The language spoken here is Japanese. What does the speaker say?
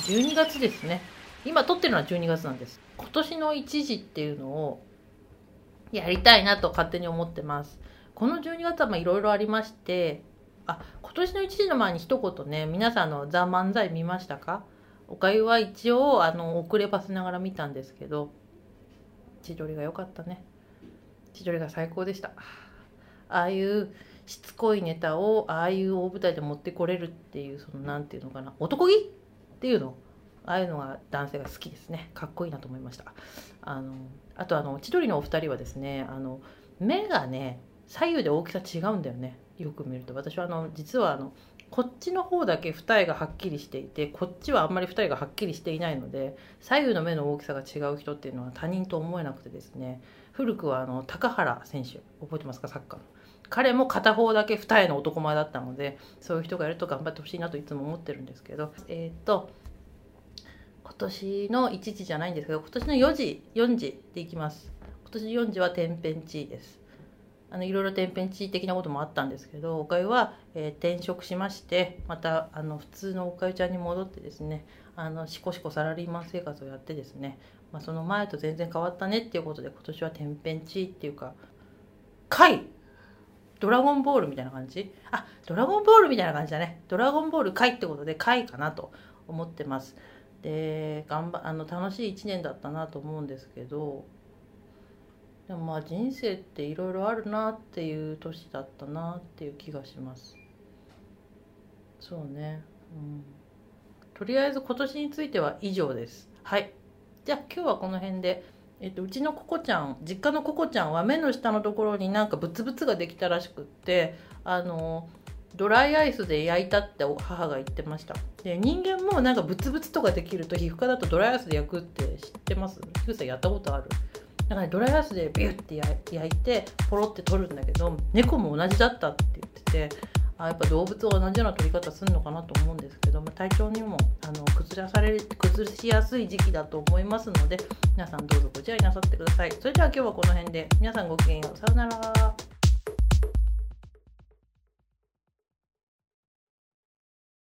12月ですね。今撮ってるのは12月なんです。今年の一時っていうのをやりたいなと勝手に思ってます。この12月はいろいろありましてあ今年の一時の前に一言ね皆さんの「ザ・漫才」見ましたか？おかゆは一応あの遅ればせながら見たんですけど千鳥が良かったね。千鳥が最高でした。ああいうしつこいネタをああいう大舞台で持ってこれるっていうその何て言うのかな。男気？っていうのああいうのが男性が好きですね。かっこいいなと思いました。あのあとあの千鳥のお二人はですねあの目がね左右で大きさ違うんだよね。よく見ると。私はあの実はあのこっちの方だけ二重がはっきりしていてこっちはあんまり二重がはっきりしていないので左右の目の大きさが違う人っていうのは他人と思えなくてですね。古くはあの高原選手覚えてますかサッカーの。彼も片方だけ二重の男前だったのでそういう人がいると頑張ってほしいなといつも思ってるんですけど。えっ、と今年の1時じゃないんですけど今年の4時4時でいきます。今年4時は天変地異です。あのいろいろ天変地異的なこともあったんですけどおかゆは、えー、転職しましてまたあの普通のおかゆちゃんに戻ってですねあのしこしこサラリーマン生活をやってですね、まあ、その前と全然変わったねっていうことで今年は天変地異っていうか回ドラゴンボールみたいな感じ？あドラゴンボールみたいな感じだね。ドラゴンボール回ってことで回かなと思ってます。で頑張あの楽しい1年だったなと思うんですけどでもまあ人生っていろいろあるなっていう年だったなっていう気がします。そうね。うん。とりあえず今年については以上です。はい。じゃあ今日はこの辺でえっと、うちのココちゃん実家のココちゃんは目の下のところになんかブツブツができたらしくってあのドライアイスで焼いたって母が言ってました。で人間もなんかブツブツとかできると皮膚科だとドライアイスで焼くって知ってます？ヒさんやったことある？だから、ね、ドライアイスでビュッて焼いてポロって取るんだけど猫も同じだったって言っててあやっぱ動物は同じような取り方するのかなと思うんですけども体調にもあの崩され崩しやすい時期だと思いますので皆さんどうぞご自愛なさってください。それでは今日はこの辺で皆さんごきげんよう。さようなら。